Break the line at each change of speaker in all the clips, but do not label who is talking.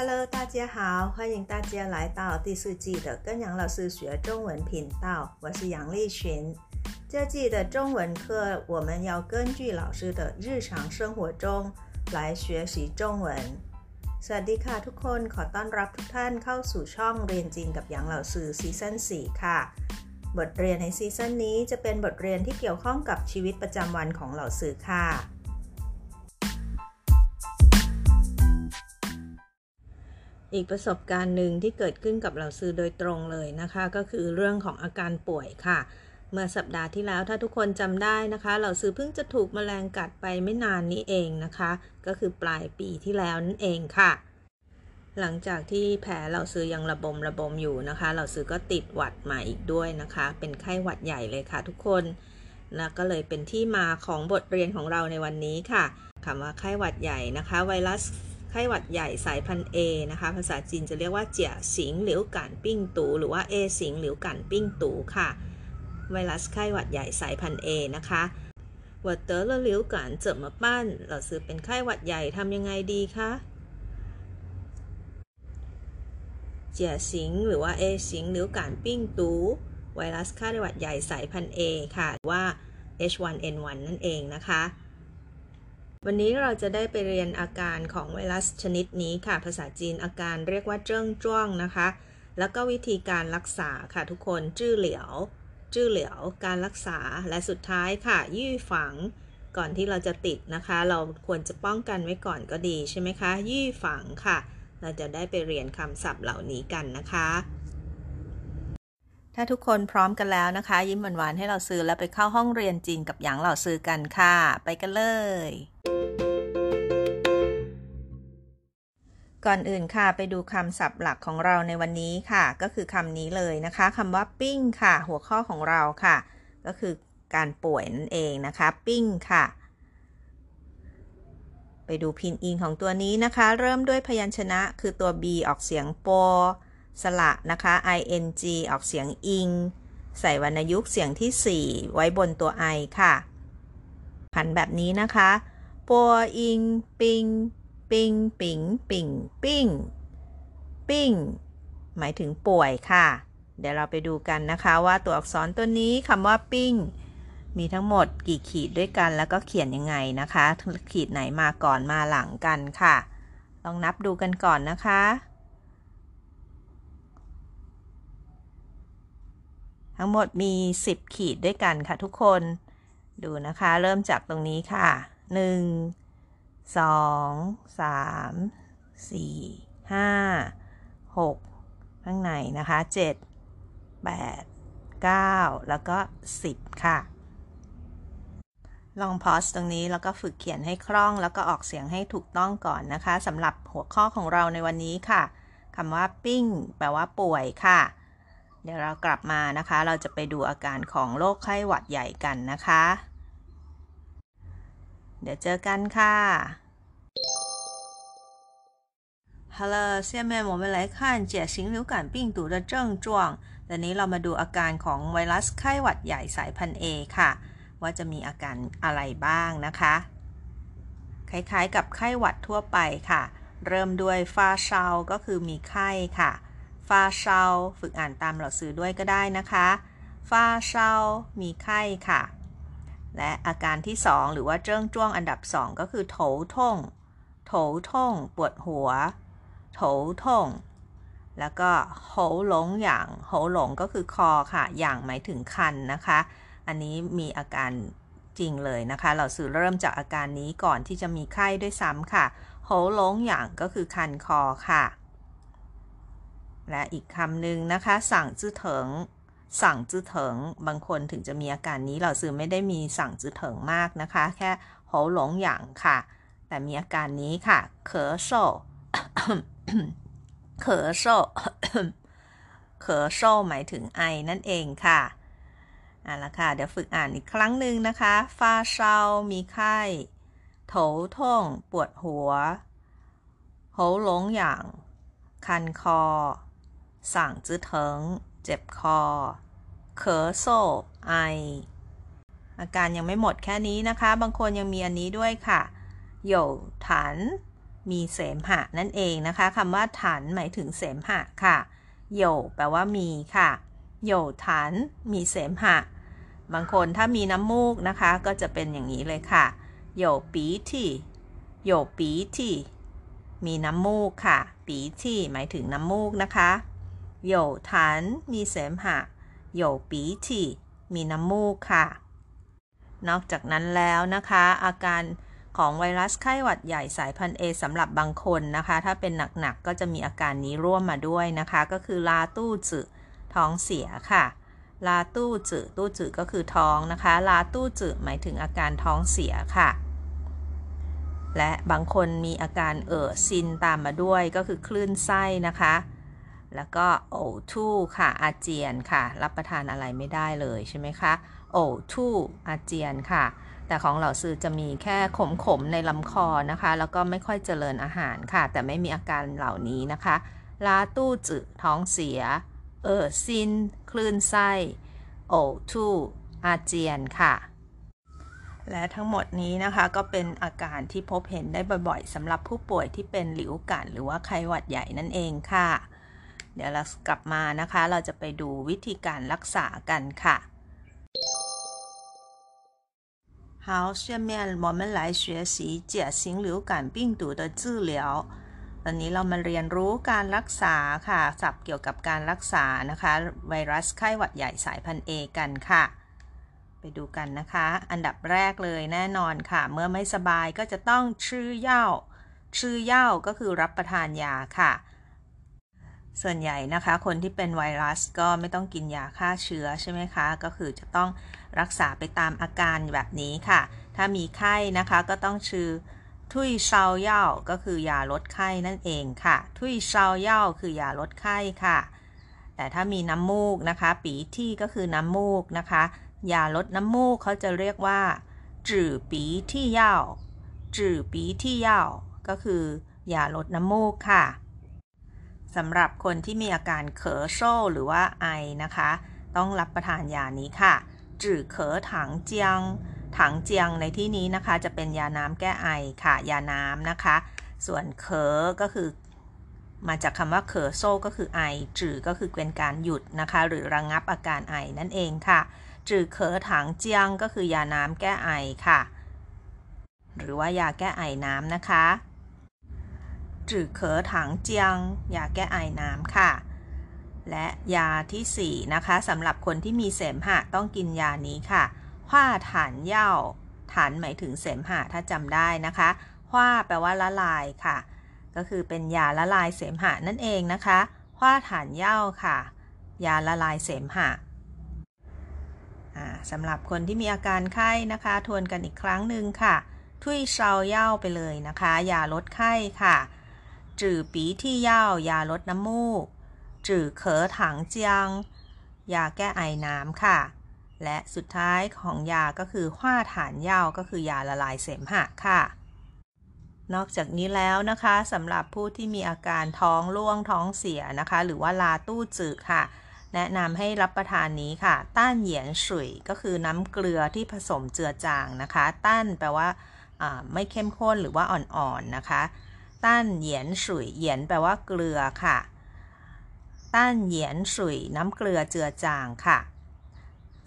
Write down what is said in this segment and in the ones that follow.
Hello，大家好，欢迎大家来到第四季的跟杨老师学中文频道，我是杨丽群。这季的中文课，我们要根据老师的日常生活中来学习中文。สวัสดีค่ะทุกคนขอต้อนรับทุกท่านเข้าสู่ช่องเรียนจีนกับหยางเหล่าซือซีซั่น4ค่ะ บทเรียนในซีซั่นนี้จะเป็นบทเรียนที่เกี่ยวข้องกับชีวิตประจำวันของเหล่าซือค่ะ อีกประสบการณ์หนึ่งที่เกิดขึ้นกับเราซื้อโดยตรงเลยนะคะ ก็คือเรื่องของอาการป่วยค่ะ เมื่อสัปดาห์ที่แล้วถ้าทุกคนจำได้นะคะ เราซื้อเพิ่งจะถูกมแมลงกัดไปไม่นานนี้เองนะคะ ก็คือปลายปีที่แล้วนั่นเองค่ะ หลังจากที่แผลเราซื้อยังระบมระบมอยู่นะคะ เราซื้อก็ติดหวัดมาอีกด้วยนะคะ เป็นไข้หวัดใหญ่เลยค่ะ ทุกคนแล้วก็เลยเป็นที่มาของบทเรียนของเราในวันนี้ค่ะคำว่าไข้หวัดใหญ่นะคะ ไวรัส ไข้หวัดใหญ่สายพันธุ์ A นะคะ ภาษาจีนจะเรียกว่าเจียสิงหลิวกันปิ้งตู หรือว่า A สิงหลิวกันปิ้งตูค่ะ ไวรัสไข้หวัดใหญ่สายพันธุ์ A นะคะหวัดเต๋อละหลิวกันเจอมาปั้นเราซื้อเป็นไข้หวัดใหญ่ทำยังไงดีคะเจียสิงหรือว่าเอสิงหลิวกันปิ้งตูไวรัสไข้หวัดใหญ่สายพันธุ์ A ค่ะว่า H1N1 นั่นเองนะคะ วันนี้เราจะได้ไปเรียนอาการของไวรัสชนิดนี้ค่ะ ภาษาจีนอาการเรียกว่าเจิ้งจ้วงนะคะ แล้วก็วิธีการรักษาค่ะทุกคนจื้อเหลียว จื้อเหลียว การรักษา และสุดท้ายค่ะยี่ฝัง ก่อนที่เราจะติดนะคะ เราควรจะป้องกันไว้ก่อนก็ดีใช่ไหมคะ ยี่ฝังค่ะ เราจะได้ไปเรียนคำศัพท์เหล่านี้กันนะคะ ถ้าทุกคนพร้อมกันแล้วนะคะ ยิ้มหวานๆให้เราซื้อแล้วไปเข้าห้องเรียนจีนกับหยางเหล่าซื้อกันค่ะ ไปกันเลย ก่อนอื่นค่ะไปดูคำศัพท์หลักของเราในวันนี้ค่ะ ก็คือคำนี้เลยนะคะคำว่าปิ้งค่ะ หัวข้อของเราค่ะ ก็คือการป่วยนั่นเองนะคะ ปิ้งค่ะ ไปดูพินอิงของตัวนี้นะคะ เริ่มด้วยพยัญชนะคือตัว b ออกเสียงโป สระนะคะ ing ออกเสียงอิง ใส่วรรณยุกต์เสียงที่ 4 ไว้บนตัว i ค่ะผันแบบนี้นะคะปัวอิง ปิง ปิง ปิง ปิง ปิง ปิง หมายถึงป่วยค่ะ เดี๋ยวเราไปดูกันนะคะว่าตัวอักษรตัวนี้คำว่าปิ้ง มีทั้งหมดกี่ขีดด้วยกันแล้วก็เขียนยังไงนะคะ ขีดไหนมาก่อนมาหลังกันค่ะ ลองนับดูกันก่อนนะคะ ทั้งหมดมี 10 ขีดด้วยกันค่ะทุกคน ดูนะคะ เริ่มจากตรงนี้ค่ะ1สองสามสี่ห้าหกข้างในนะคะเจ็ดแปดเก้าแล้วก็สิบค่ะ ลองพอสตรงนี้แล้วก็ฝึกเขียนให้คล่องแล้วก็ออกเสียงให้ถูกต้องก่อนนะคะสำหรับหัวข้อของเราในวันนี้ค่ะคำว่าปิ้ง แปลว่าป่วยค่ะ เดี๋ยวเรากลับมานะคะ เราจะไปดูอาการของโรคไข้หวัดใหญ่กันนะคะ เดี๋ยวเจอกันค่ะ好了，下面我们来看甲型流感病毒的症状ตอนนี้เรามาดูอาการของไวรัสไข้หวัดใหญ่สายพันธุ์ A ค่ะ ว่าจะมีอาการอะไรบ้างนะคะ คล้ายๆกับไข้หวัดทั่วไปค่ะ เริ่มด้วยฟาเชาก็คือมีไข้ค่ะ ฟาเชาฝึกอ่านตามหลักสือด้วยก็ได้นะคะ ฟาเชามีไข้ค่ะ และอาการที่ 2 หรือว่าเจิ้งจ้วงอันดับ 2 ก็คือโถท่ง โถท่ง ปวดหัว โถท่ง แล้วก็โหหลงอย่างโหหลงก็คือคอค่ะ อย่างหมายถึงคันนะคะ อันนี้มีอาการจริงเลยนะคะ เราสื่อเริ่มจากอาการนี้ก่อนที่จะมีไข้ด้วยซ้ำค่ะโหหลงอย่างก็คือคันคอค่ะ และอีกคำหนึ่งนะคะ สั่งจื้อเถิง สั่งจื้อเถิง บางคนถึงจะมีอาการนี้เราสื่อไม่ได้มีสั่งจื้อเถิงมากนะคะ แค่โหหลงอย่างค่ะ แต่มีอาการนี้ค่ะเคอโซเขอโซเขอโซหมายถึงไอนั่นเองค่ะอะละค่ะ เดี๋ยวฝึกอ่านอีกครั้งหนึ่งนะคะฟาเชามีไข้โถท่ง ปวดหัวโหหลงอย่าง คันคอ สั่งจื้อเถิงเจ็บคอเขอโซไอ อาการยังไม่หมดแค่นี้นะคะ บางคนยังมีอันนี้ด้วยค่ะโยถันมีเสมหะนั่นเองนะคะคำว่าถันหมายถึงเสมหะค่ะโยแปลว่ามีค่ะโยถันมีเสมหะ บางคนถ้ามีน้ำมูกนะคะ ก็จะเป็นอย่างนี้เลยค่ะโยปีที่โยปีที่มีน้ำมูกค่ะ ปีที่หมายถึงน้ำมูกนะคะ โยถันมีเสมหะโยปีที่มีน้ำมูกค่ะ นอกจากนั้นแล้วนะคะ อาการของไวรัสไข้หวัดใหญ่สายพันธุ์ A สำหรับบางคนนะคะ ถ้าเป็นหนักๆก็จะมีอาการนี้ร่วมมาด้วยนะคะ ก็คือลาตู้จืดท้องเสียค่ะ ลาตู้จืดตู้จืดก็คือท้องนะคะ ลาตู้จืดหมายถึงอาการท้องเสียค่ะ และบางคนมีอาการเอ่อซินตามมาด้วยก็คือคลื่นไส้นะคะ แล้วก็โอทู่ค่ะ อาเจียนค่ะ รับประทานอะไรไม่ได้เลยใช่ไหมคะโอทู่อาเจียนค่ะ แต่ของเหล่าซื้อจะมีแค่ขมๆในลำคอนะคะ แล้วก็ไม่ค่อยเจริญอาหารค่ะ แต่ไม่มีอาการเหล่านี้นะคะลาตู้จืดท้องเสีย เออซิน คลื่นไส้โอทู่อาเจียนค่ะ และทั้งหมดนี้นะคะก็เป็นอาการที่พบเห็นได้บ่อยๆสำหรับผู้ป่วยที่เป็นหลิวกันหรือว่าไข้หวัดใหญ่นั่นเองค่ะ เดี๋ยวเรากลับมานะคะ เราจะไปดูวิธีการรักษากันค่ะ好，下面我们来学习甲型流感病毒的治疗。ตอนนี้เรามาเรียนรู้การรักษาค่ะ ศัพท์เกี่ยวกับการรักษานะคะ ไวรัสไข้หวัดใหญ่สายพันธุ์ A กันค่ะ ไปดูกันนะคะ อันดับแรกเลยแน่นอนค่ะ เมื่อไม่สบายก็จะต้องชื่อเย่าชื่อเย่าก็คือรับประทานยาค่ะ ส่วนใหญ่นะคะ คนที่เป็นไวรัสก็ไม่ต้องกินยาฆ่าเชื้อใช่ไหมคะ ก็คือจะต้องรักษาไปตามอาการแบบนี้ค่ะ ถ้ามีไข้นะคะก็ต้องชื่อทุยเชาเย่าก็คือยาลดไข้นั่นเองค่ะ ทุยเชาเย่าคือยาลดไข้ค่ะ แต่ถ้ามีน้ำมูกนะคะ ปีที่ก็คือน้ำมูกนะคะ ยาลดน้ำมูกเขาจะเรียกว่าจื่อปีที่เย่าจื่อปีที่เย่าก็คือยาลดน้ำมูกค่ะ สำหรับคนที่มีอาการเขอโซ่หรือว่าไอนะคะ ต้องรับประทานยานี้ค่ะจื่อเขอถังเจียง ถังเจียงในที่นี้นะคะ จะเป็นยาน้ำแก้ไอค่ะ ยาน้ำนะคะ ส่วนเขอก็คือ มาจากคำว่าเขอโซ่ก็คือไอจื่อก็คือเป็นการหยุดนะคะ หรือระงงับอาการไอนั่นเองค่ะ จื่อเขอถังเจียงก็คือยาน้ำแก้ไอค่ะ หรือว่ายาแก้ไอน้ำนะคะ จือเขอถังเจียง ยาแก้ไอน้ำค่ะ และยาที่ 4 นะคะสำหรับคนที่มีเสมหะต้องกินยานี้ค่ะว้าฐานเย่าฐานหมายถึงเสมหะถ้าจำได้นะคะว้าแปลว่าละลายค่ะ ก็คือเป็นยาละลายเสมหะนั่นเองนะคะว้าฐานเย่าค่ะ ยาละลายเสมหะสำหรับคนที่มีอาการไข้นะคะ ทวนกันอีกครั้งหนึ่งค่ะ ทุยเชาเย่าไปเลยนะคะ ยาลดไข้ค่ะ จื่อปีที่เย่ายาลดน้ำมูก จื่อเขอถังเจียง ยาแก้ไอน้ำค่ะ และสุดท้ายของยาก็คือห้าฐานเย่าก็คือยาละลายเสมหะค่ะ นอกจากนี้แล้วนะคะสำหรับผู้ที่มีอาการท้องร่วงท้องเสียนะคะ หรือว่าลาตู้จืดค่ะ แนะนำให้รับประทานนี้ค่ะ ต้านเหยียนสุยก็คือน้ำเกลือที่ผสมเจือจางนะคะ ต้านแปลว่าไม่เข้มข้นหรือว่าอ่อนๆนะคะ ต้านเหยียนสุยเหยียนแปลว่าเกลือค่ะ ต้านเหยียนสุยน้ำเกลือเจือจางค่ะ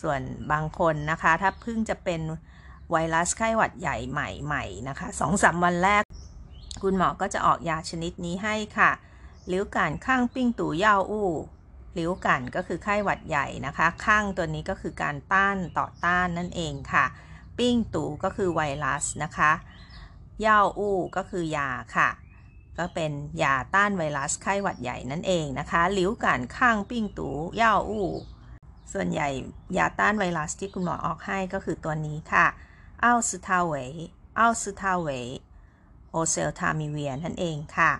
ส่วนบางคนนะคะ ถ้าเพิ่งจะเป็นไวรัสไข้หวัดใหญ่ใหม่ๆนะคะสองสามวันแรก คุณหมอก็จะออกยาชนิดนี้ให้ค่ะลิ้วกันข้างปิ้งตู่เย่าอู้ลิ้วกันก็คือไข้หวัดใหญ่นะคะ ข้างตัวนี้ก็คือการต้านต่อต้านนั่นเองค่ะ ปิ้งตู่ก็คือไวรัสนะคะ ย่าอู้ ก็คือยาค่ะ ก็เป็นยาต้านไวรัสไข้หวัดใหญ่นั่นเองนะคะหลิวกันข้างปิ้งตูย่าอู้ ส่วนใหญ่ยาต้านไวรัสที่คุณหมอออกให้ก็คือตัวนี้ค่ะ奥司他韦 奥司他韦 oseltamivir นั่นเองค่ะ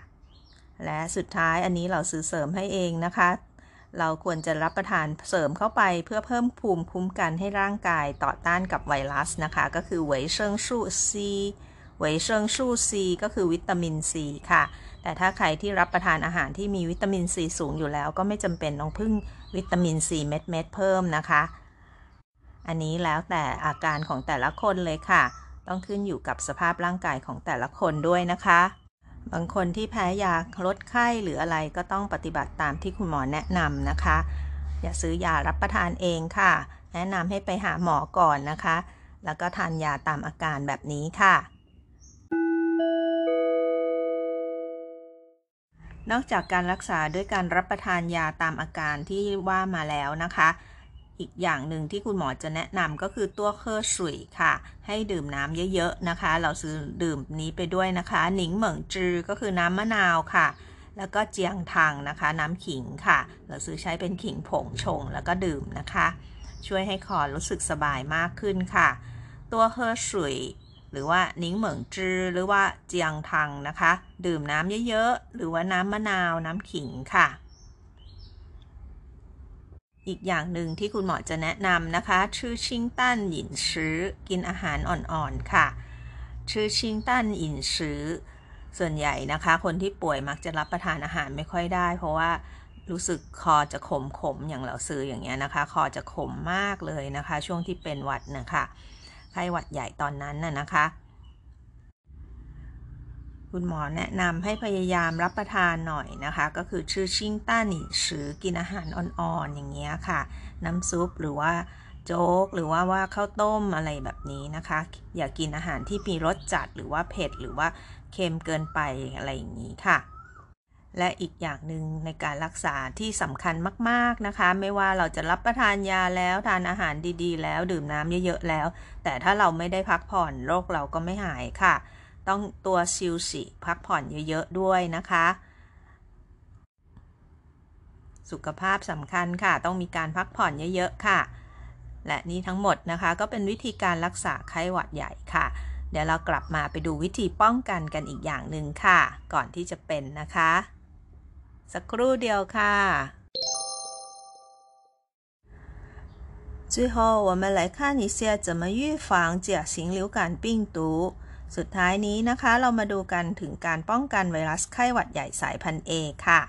และสุดท้ายอันนี้เราซื้อเสริมให้เองนะคะ เราควรจะรับประทานเสริมเข้าไปเพื่อเพิ่มภูมิคุ้มกันให้ร่างกายต่อต้านกับไวรัสนะคะ ก็คือ维生素C 维生素C ก็คือวิตามินซีค่ะ แต่ถ้าใครที่รับประทานอาหารที่มีวิตามินซีสูงอยู่แล้ว ก็ไม่จำเป็นต้องพึ่งวิตามินซีเม็ดเม็ดเพิ่มนะคะ อันนี้แล้วแต่อาการของแต่ละคนเลยค่ะ ต้องขึ้นอยู่กับสภาพร่างกายของแต่ละคนด้วยนะคะ บางคนที่แพ้ยาลดไข้หรืออะไรก็ต้องปฏิบัติตามที่คุณหมอแนะนำนะคะ อย่าซื้อยารับประทานเองค่ะ แนะนำให้ไปหาหมอก่อนนะคะ แล้วก็ทานยาตามอาการแบบนี้ค่ะ นอกจากการรักษาด้วยการรับประทานยาตามอาการที่ว่ามาแล้วนะคะ อีกอย่างหนึ่งที่คุณหมอจะแนะนำก็คือตัวเคอสุยค่ะ ให้ดื่มน้ำเยอะๆนะคะ เราซื้อดื่มนี้ไปด้วยนะคะหนิงเหมิงจือก็คือน้ำมะนาวค่ะ แล้วก็เจียงทังนะคะ น้ำขิงค่ะ เราซื้อใช้เป็นขิงผงชงแล้วก็ดื่มนะคะ ช่วยให้คอรู้สึกสบายมากขึ้นค่ะ ตัวเคอสุย หรือว่านิ้งเหมิงจือหรือว่าเจียงทังนะคะ ดื่มน้ำเยอะๆ หรือว่าน้ำมะนาวน้ำขิงค่ะ อีกอย่างหนึ่งที่คุณหมอจะแนะนำนะคะ ชื่อชิงตันหยินชื้อกินอาหารอ่อนๆค่ะ ชื่อชิงตันหยินชื้อส่วนใหญ่นะคะ คนที่ป่วยมักจะรับประทานอาหารไม่ค่อยได้ เพราะว่ารู้สึกคอจะขมขมอย่างเราซื้ออย่างเงี้ยนะคะ คอจะขมมากเลยนะคะ ช่วงที่เป็นหวัดนะคะ ข้หวัดใหญ่ตอนนั้นน่ะนะคะ คุณหมอแนะนำให้พยายามรับประทานหน่อยนะคะ ก็คือชื่อชิงต้าหนิชือกินอาหารอ่อนๆอย่างเงี้ยค่ะ น้ำซุปหรือว่าโจ๊กหรือว่าว่าข้าวต้มอะไรแบบนี้นะคะ อย่ากกินอาหารที่มีรสจัดหรือว่าเผ็ดหรือว่าเค็มเกินไปอะไรอย่างนี้ค่ะ และอีกอย่างหนึ่งในการรักษาที่สำคัญมาก ๆนะคะ ไม่ว่าเราจะรับประทานยาแล้วทานอาหารดีๆ แล้วดื่มน้ำเยอะๆแล้ว แต่ถ้าเราไม่ได้พักผ่อนโรคเราก็ไม่หายค่ะ ต้องตัวซิลสิพักผ่อนเยอะๆด้วยนะคะ สุขภาพสำคัญค่ะ ต้องมีการพักผ่อนเยอะๆค่ะ และนี่ทั้งหมดนะคะก็เป็นวิธีการรักษาไข้หวัดใหญ่ค่ะเดี๋ยวเรากลับมาไปดูวิธีป้องกันกันอีกอย่างหนึ่งค่ะ ก่อนที่จะเป็นนะคะ สักครู่เดียวค่ะ最后，我们来看一下怎么预防甲型流感病毒。สุดท้ายนี้นะคะ เรามาดูกันถึงการป้องกันไวรัสไข้หวัดใหญ่สายพันธุ์ A ค่ะ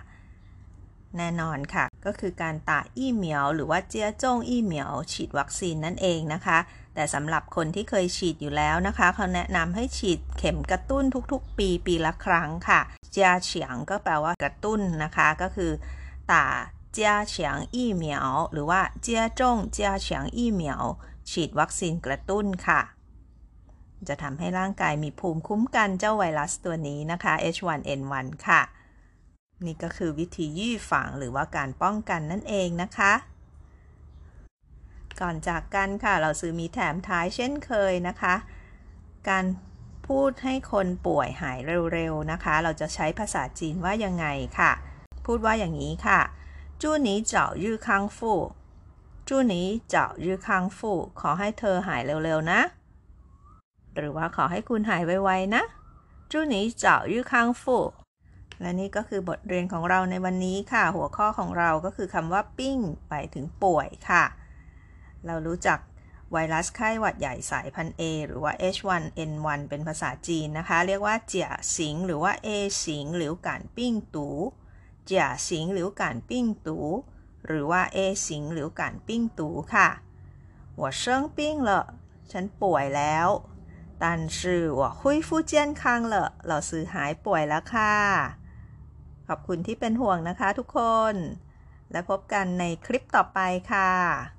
แน่นอนค่ะ ก็คือการตาอี้เหมียว หรือว่าเจียจ้งอี้เหมียวฉีดวัคซีนนั่นเองนะคะ แต่สำหรับคนที่เคยฉีดอยู่แล้วนะคะ เขาแนะนำให้ฉีดเข็มกระตุ้นทุกๆ ปีปีละครั้งค่ะเจียเฉียงก็แปลว่ากระตุ้นนะคะก็คือตาเจียเฉียงอี้เหมียวหรือว่าเจียจ้งเจียเฉียงอี้เหมียวฉีดวัคซีนกระตุ้นค่ะ จะทำให้ร่างกายมีภูมิคุ้มกันเจ้าไวรัสตัวนี้นะคะ H1N1 ค่ะ นี่ก็คือวิธียี่ฝังหรือว่าการป้องกันนั่นเองนะคะ ก่อนจากกันค่ะ เราซื้อมีแถมท้ายเช่นเคยนะคะ การพูดให้คนป่วยหายเร็วๆนะคะ เราจะใช้ภาษาจีนว่ายังไงค่ะ พูดว่าอย่างนี้ค่ะจูหนีเจ้ายื้อคังฟู่จูหนีเจ้ายื้อคังฟู่ขอให้เธอหายเร็วๆนะ หรือว่าขอให้คุณหายไวๆนะจูหนีเจ้ายื้อคังฟู่และนี่ก็คือบทเรียนของเราในวันนี้ค่ะ หัวข้อของเราก็คือคำว่าปิ้ง ไปถึงป่วยค่ะ เรารู้จักไวรัสไข้หวัดใหญ่สายพันเอหรือว่า H1N1 เป็นภาษาจีนนะคะ เรียกว่าเจียสิง หรือว่าเอสิง หรือการปิ้งตูเจียสิง หรือการปิ้งตูหรือว่าเอสิง หรือการปิ้งตูค่ะหัวเชิงปิงเหรอฉันป่วยแล้วตันชื่อหัวยฟูเจียนคังเหรอเราซื้อหายป่วยแล้วค่ะ ขอบคุณที่เป็นห่วงนะคะทุกคน และพบกันในคลิปต่อไปค่ะ